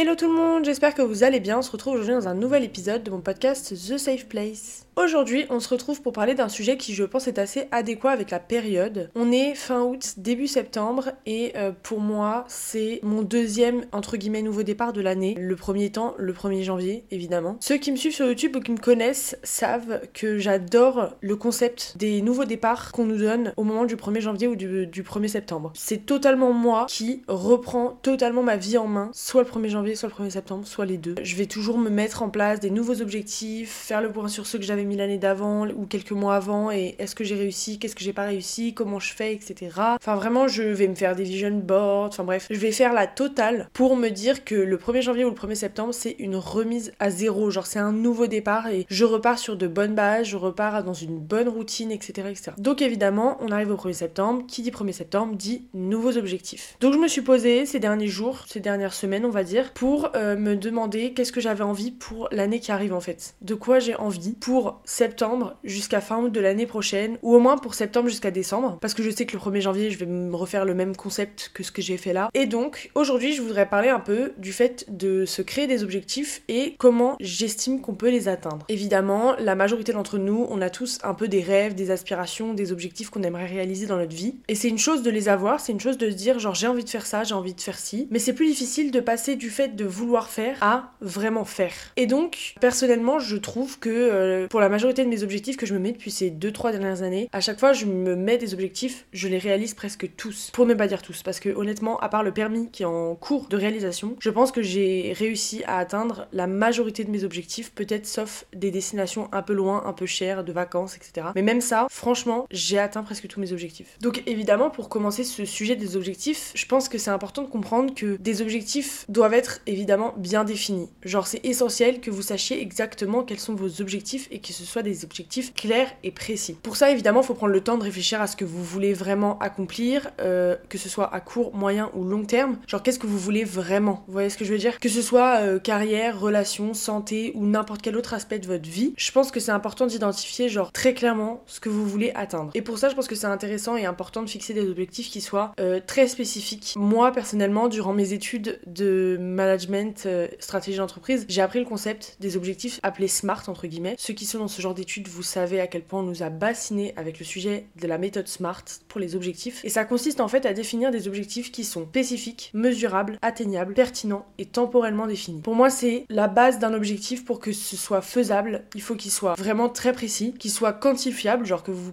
Hello tout le monde, j'espère que vous allez bien. On se retrouve aujourd'hui dans un nouvel épisode de mon podcast The Safe Place. Aujourd'hui, on se retrouve pour parler d'un sujet qui, je pense, est assez adéquat avec la période. On est fin août, début septembre, et euh, pour moi, c'est mon deuxième, entre guillemets, nouveau départ de l'année. Le premier temps, le 1er janvier, évidemment. Ceux qui me suivent sur YouTube ou qui me connaissent savent que j'adore le concept des nouveaux départs qu'on nous donne au moment du 1er janvier ou du, du 1er septembre. C'est totalement moi qui reprend totalement ma vie en main, soit le 1er janvier, soit le 1er septembre, soit les deux. Je vais toujours me mettre en place des nouveaux objectifs, faire le point sur ceux que j'avais mis l'année d'avant ou quelques mois avant et est-ce que j'ai réussi, qu'est-ce que j'ai pas réussi, comment je fais, etc. Enfin vraiment je vais me faire des vision boards, enfin bref, je vais faire la totale pour me dire que le 1er janvier ou le 1er septembre c'est une remise à zéro, genre c'est un nouveau départ et je repars sur de bonnes bases, je repars dans une bonne routine, etc. etc. Donc évidemment on arrive au 1er septembre, qui dit 1er septembre dit nouveaux objectifs. Donc je me suis posée ces derniers jours, ces dernières semaines on va dire, pour euh, me demander qu'est-ce que j'avais envie pour l'année qui arrive en fait. De quoi j'ai envie pour septembre jusqu'à fin août de l'année prochaine, ou au moins pour septembre jusqu'à décembre, parce que je sais que le 1er janvier, je vais me refaire le même concept que ce que j'ai fait là. Et donc, aujourd'hui, je voudrais parler un peu du fait de se créer des objectifs et comment j'estime qu'on peut les atteindre. Évidemment, la majorité d'entre nous, on a tous un peu des rêves, des aspirations, des objectifs qu'on aimerait réaliser dans notre vie. Et c'est une chose de les avoir, c'est une chose de se dire genre j'ai envie de faire ça, j'ai envie de faire ci, mais c'est plus difficile de passer du fait de vouloir faire à vraiment faire. Et donc, personnellement, je trouve que euh, pour la majorité de mes objectifs que je me mets depuis ces 2-3 dernières années, à chaque fois je me mets des objectifs, je les réalise presque tous. Pour ne pas dire tous, parce que honnêtement, à part le permis qui est en cours de réalisation, je pense que j'ai réussi à atteindre la majorité de mes objectifs, peut-être sauf des destinations un peu loin, un peu chères, de vacances, etc. Mais même ça, franchement, j'ai atteint presque tous mes objectifs. Donc évidemment, pour commencer ce sujet des objectifs, je pense que c'est important de comprendre que des objectifs doivent être évidemment bien définis. Genre c'est essentiel que vous sachiez exactement quels sont vos objectifs et que ce soit des objectifs clairs et précis. Pour ça, évidemment, faut prendre le temps de réfléchir à ce que vous voulez vraiment accomplir, euh, que ce soit à court, moyen ou long terme. Genre, qu'est-ce que vous voulez vraiment? Vous voyez ce que je veux dire? Que ce soit euh, carrière, relation, santé ou n'importe quel autre aspect de votre vie, je pense que c'est important d'identifier, genre, très clairement ce que vous voulez atteindre. Et pour ça, je pense que c'est intéressant et important de fixer des objectifs qui soient euh, très spécifiques. Moi, personnellement, durant mes études de management, stratégie d'entreprise, j'ai appris le concept des objectifs appelés SMART, entre guillemets. Ceux qui sont dans ce genre d'études vous savez à quel point on nous a bassiné avec le sujet de la méthode SMART pour les objectifs. Et ça consiste en fait à définir des objectifs qui sont spécifiques, mesurables, atteignables, pertinents et temporellement définis. Pour moi, c'est la base d'un objectif pour que ce soit faisable. Il faut qu'il soit vraiment très précis, qu'il soit quantifiable, genre que vous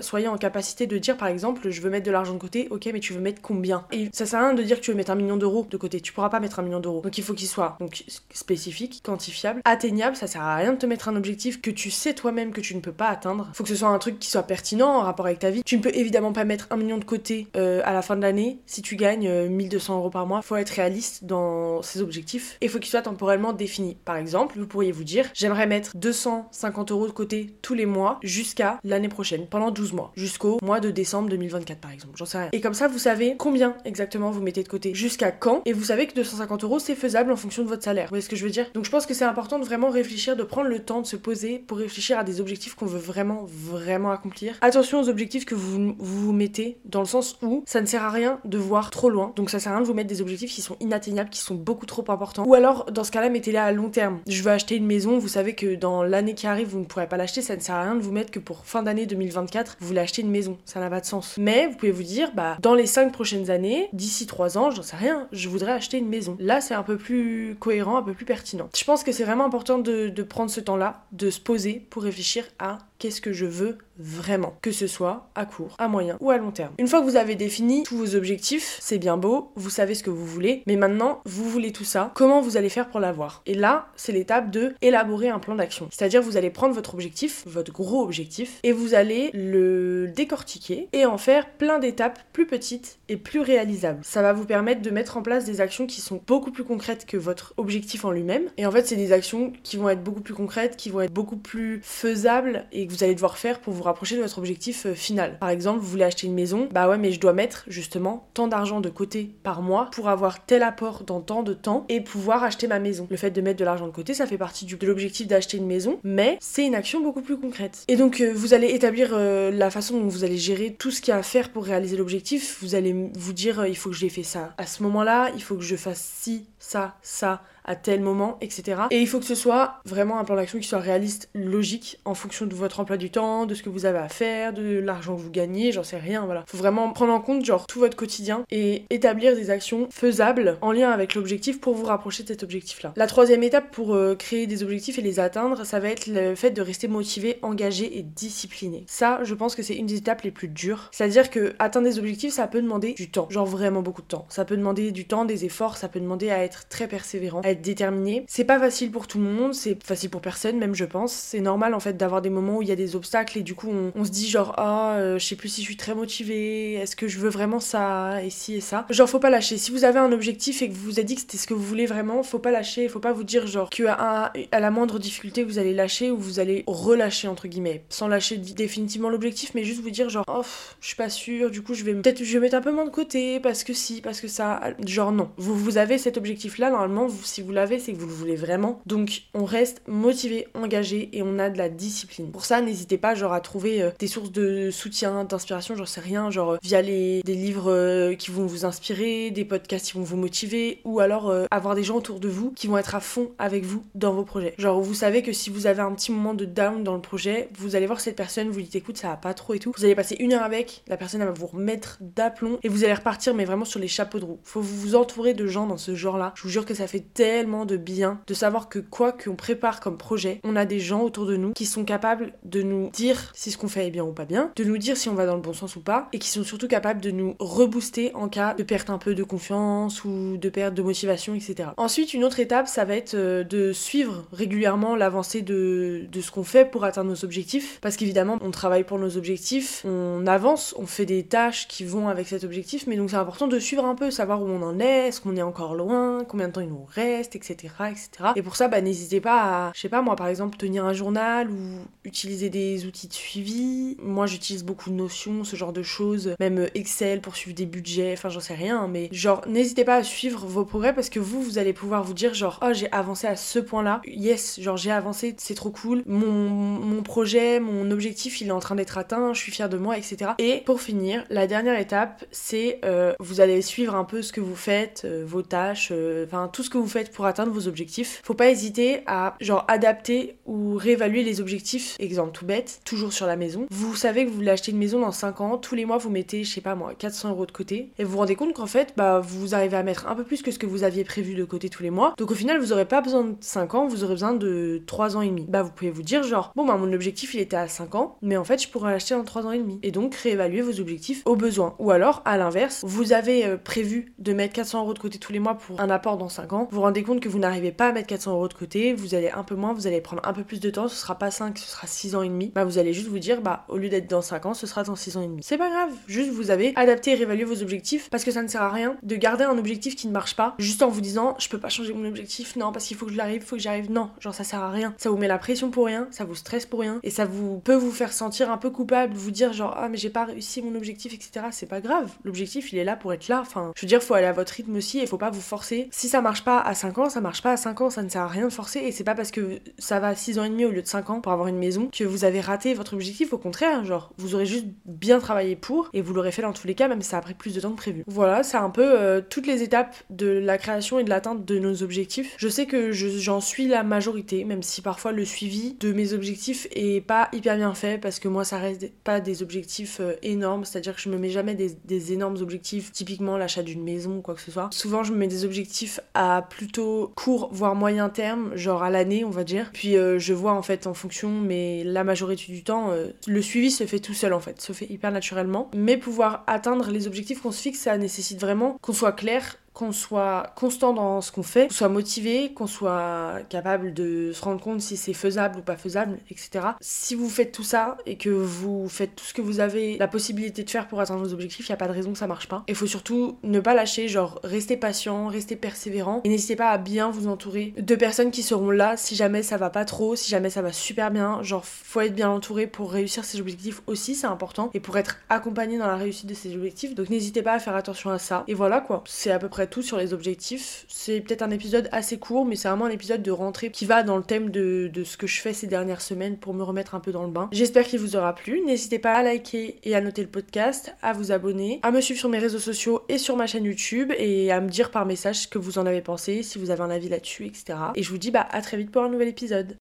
soyez en capacité de dire par exemple, je veux mettre de l'argent de côté, ok, mais tu veux mettre combien? Et ça sert à rien de dire que tu veux mettre un million d'euros de côté. Tu pourras pas mettre un million d'euros. Donc il faut qu'il soit donc spécifique, quantifiable, atteignable. Ça sert à rien de te mettre un objectif que tu sais toi-même que tu ne peux pas atteindre. Faut que ce soit un truc qui soit pertinent en rapport avec ta vie. Tu ne peux évidemment pas mettre un million de côté euh, à la fin de l'année si tu gagnes 1200 euh, euros par mois. Faut être réaliste dans ses objectifs et faut qu'il soit temporellement défini. Par exemple, vous pourriez vous dire j'aimerais mettre 250 euros de côté tous les mois jusqu'à l'année prochaine, pendant 12 mois, jusqu'au mois de décembre 2024 par exemple. J'en sais rien. Et comme ça, vous savez combien exactement vous mettez de côté, jusqu'à quand, et vous savez que 250 euros c'est faisable en fonction de votre salaire. Vous voyez ce que je veux dire? Donc je pense que c'est important de vraiment réfléchir, de prendre le temps de se poser pour réfléchir à des objectifs qu'on veut vraiment, vraiment accomplir. Attention aux objectifs que vous vous mettez, dans le sens où ça ne sert à rien de voir trop loin. Donc ça sert à rien de vous mettre des objectifs qui sont inatteignables, qui sont beaucoup trop importants. Ou alors, dans ce cas-là, mettez-les à long terme. Je veux acheter une maison, vous savez que dans l'année qui arrive, vous ne pourrez pas l'acheter, ça ne sert à rien de vous mettre que pour fin d'année 2024, vous voulez acheter une maison. Ça n'a pas de sens. Mais vous pouvez vous dire, bah, dans les 5 prochaines années, d'ici 3 ans, j'en sais rien, je voudrais acheter une maison. Là, c'est un peu plus cohérent, un peu plus pertinent. Je pense que c'est vraiment important de, prendre ce temps-là, de se poser pour réfléchir à qu'est-ce que je veux vraiment, que ce soit à court, à moyen ou à long terme. Une fois que vous avez défini tous vos objectifs, c'est bien beau, vous savez ce que vous voulez, mais maintenant, vous voulez tout ça, comment vous allez faire pour l'avoir? Et là, c'est l'étape de élaborer un plan d'action. C'est-à-dire, vous allez prendre votre objectif, votre gros objectif, et vous allez le décortiquer et en faire plein d'étapes plus petites et plus réalisables. Ça va vous permettre de mettre en place des actions qui sont beaucoup plus concrètes que votre objectif en lui-même. Et en fait, c'est des actions qui vont être beaucoup plus concrètes, qui vont être beaucoup plus faisables et vous allez devoir faire pour vous rapprocher de votre objectif euh, final. Par exemple, vous voulez acheter une maison, bah ouais, mais je dois mettre justement tant d'argent de côté par mois pour avoir tel apport dans tant de temps et pouvoir acheter ma maison. Le fait de mettre de l'argent de côté, ça fait partie de l'objectif d'acheter une maison, mais c'est une action beaucoup plus concrète. Et donc, euh, vous allez établir euh, la façon dont vous allez gérer tout ce qu'il y a à faire pour réaliser l'objectif. Vous allez vous dire, il faut que je l'ai fait ça à ce moment-là, il faut que je fasse ci, ça, ça, à tel moment, etc. Et il faut que ce soit vraiment un plan d'action qui soit réaliste, logique, en fonction de votre emploi du temps, de ce que vous avez à faire, de l'argent que vous gagnez, j'en sais rien, voilà. Faut vraiment prendre en compte, genre, tout votre quotidien et établir des actions faisables en lien avec l'objectif pour vous rapprocher de cet objectif-là. La troisième étape pour euh, créer des objectifs et les atteindre, ça va être le fait de rester motivé, engagé et discipliné. Ça, je pense que c'est une des étapes les plus dures. C'est-à-dire que atteindre des objectifs, ça peut demander du temps, genre vraiment beaucoup de temps. Ça peut demander du temps, des efforts, ça peut demander à être très persévérant, déterminé. C'est pas facile pour tout le monde, c'est facile pour personne, même je pense. C'est normal en fait d'avoir des moments où il y a des obstacles et du coup on, se dit genre ah euh, je sais plus si je suis très motivée, est-ce que je veux vraiment ça et ci et ça. Genre faut pas lâcher. Si vous avez un objectif et que vous vous êtes dit que c'était ce que vous voulez vraiment, faut pas lâcher, faut pas vous dire genre que à, la moindre difficulté vous allez lâcher ou vous allez relâcher entre guillemets, sans lâcher définitivement l'objectif, mais juste vous dire genre oh je suis pas sûre, du coup je vais peut-être je vais mettre un peu moins de côté parce que si, parce que ça, genre non. Vous vous avez cet objectif là normalement si vous l'avez, c'est que vous le voulez vraiment. Donc on reste motivé, engagé et on a de la discipline. Pour ça, n'hésitez pas genre à trouver euh, des sources de soutien, d'inspiration, j'en sais rien, genre euh, via les des livres euh, qui vont vous inspirer, des podcasts qui vont vous motiver ou alors avoir des gens autour de vous qui vont être à fond avec vous dans vos projets. Genre vous savez que si vous avez un petit moment de down dans le projet, vous allez voir cette personne, vous dites écoute, ça va pas trop et tout. Vous allez passer une heure avec, la personne elle va vous remettre d'aplomb et vous allez repartir mais vraiment sur les chapeaux de roue. Faut vous entourer de gens dans ce genre-là. Je vous jure que ça fait tellement de bien de savoir que quoi qu'on prépare comme projet, on a des gens autour de nous qui sont capables de nous dire si ce qu'on fait est bien ou pas bien, de nous dire si on va dans le bon sens ou pas, et qui sont surtout capables de nous rebooster en cas de perte un peu de confiance ou de perte de motivation, etc. Ensuite, une autre étape, ça va être euh, de suivre régulièrement l'avancée de, de ce qu'on fait pour atteindre nos objectifs, parce qu'évidemment, on travaille pour nos objectifs, on avance, on fait des tâches qui vont avec cet objectif, mais donc c'est important de suivre un peu, savoir où on en est, est-ce qu'on est encore loin, combien de temps il nous reste, etc. etc. Et pour ça, bah, n'hésitez pas à, je sais pas moi, par exemple, tenir un journal ou utiliser des outils de suivi. Moi, j'utilise beaucoup de notions, ce genre de choses, même Excel pour suivre des budgets, enfin, j'en sais rien, mais genre, n'hésitez pas à suivre vos progrès parce que vous, vous allez pouvoir vous dire, genre, oh, j'ai avancé à ce point-là, yes, genre, j'ai avancé, c'est trop cool, mon, projet, mon objectif, il est en train d'être atteint, je suis fière de moi, etc. Et pour finir, la dernière étape, c'est euh, vous allez suivre un peu ce que vous faites, euh, vos tâches, euh, enfin, tout ce que vous faites pour atteindre vos objectifs. Faut pas hésiter à genre adapter ou réévaluer les objectifs. Exemple tout bête, toujours sur la maison. Vous savez que vous voulez acheter une maison dans 5 ans, tous les mois vous mettez, je sais pas moi, 400 euros de côté et vous vous rendez compte qu'en fait, bah vous arrivez à mettre un peu plus que ce que vous aviez prévu de côté tous les mois. Donc au final, vous aurez pas besoin de 5 ans, vous aurez besoin de 3 ans et demi. Bah vous pouvez vous dire genre, bon bah mon objectif il était à 5 ans, mais en fait je pourrais l'acheter dans 3 ans et demi. Et donc réévaluer vos objectifs au besoin. Ou alors, à l'inverse, vous avez euh, prévu de mettre 400 euros de côté tous les mois pour un apport dans 5 ans, vous vous compte que vous n'arrivez pas à mettre 400 euros de côté, vous allez un peu moins, vous allez prendre un peu plus de temps, ce sera pas 5, ce sera 6 ans et demi. Bah vous allez juste vous dire, bah au lieu d'être dans 5 ans, ce sera dans 6 ans et demi. C'est pas grave, juste vous avez adapté et réévalué vos objectifs parce que ça ne sert à rien de garder un objectif qui ne marche pas juste en vous disant, je peux pas changer mon objectif, non, parce qu'il faut que je l'arrive, faut que j'arrive, non, genre ça sert à rien. Ça vous met la pression pour rien, ça vous stresse pour rien et ça vous peut vous faire sentir un peu coupable, vous dire genre, ah mais j'ai pas réussi mon objectif, etc. C'est pas grave, l'objectif il est là pour être là, enfin, je veux dire, faut aller à votre rythme aussi et faut pas vous forcer. Si ça marche pas à 5 ans, ça marche pas à 5 ans, ça ne sert à rien de forcer et c'est pas parce que ça va à 6 ans et demi au lieu de 5 ans pour avoir une maison que vous avez raté votre objectif, au contraire, genre vous aurez juste bien travaillé pour et vous l'aurez fait dans tous les cas, même si ça a pris plus de temps que prévu. Voilà, c'est un peu euh, toutes les étapes de la création et de l'atteinte de nos objectifs. Je sais que j'en suis la majorité, même si parfois le suivi de mes objectifs est pas hyper bien fait parce que moi ça reste pas des objectifs euh, énormes, c'est-à-dire que je me mets jamais des énormes objectifs, typiquement l'achat d'une maison ou quoi que ce soit. Souvent je me mets des objectifs à plutôt court voire moyen terme, genre à l'année on va dire. Puis euh, je vois en fait en fonction, mais la majorité du temps, euh, le suivi se fait tout seul en fait, se fait hyper naturellement. Mais pouvoir atteindre les objectifs qu'on se fixe, ça nécessite vraiment qu'on soit clair qu'on soit constant dans ce qu'on fait, qu'on soit motivé, qu'on soit capable de se rendre compte si c'est faisable ou pas faisable, etc. Si vous faites tout ça et que vous faites tout ce que vous avez la possibilité de faire pour atteindre vos objectifs, il n'y a pas de raison que ça marche pas. Il faut surtout ne pas lâcher, genre rester patient, rester persévérant et n'hésitez pas à bien vous entourer de personnes qui seront là si jamais ça va pas trop, si jamais ça va super bien. Genre, faut être bien entouré pour réussir ses objectifs aussi, c'est important, et pour être accompagné dans la réussite de ses objectifs. Donc n'hésitez pas à faire attention à ça. Et voilà quoi, c'est à peu tout sur les objectifs. C'est peut-être un épisode assez court, mais c'est vraiment un épisode de rentrée qui va dans le thème de, de ce que je fais ces dernières semaines pour me remettre un peu dans le bain. J'espère qu'il vous aura plu. N'hésitez pas à liker et à noter le podcast, à vous abonner, à me suivre sur mes réseaux sociaux et sur ma chaîne YouTube et à me dire par message ce que vous en avez pensé, si vous avez un avis là-dessus, etc. Et je vous dis bah à très vite pour un nouvel épisode.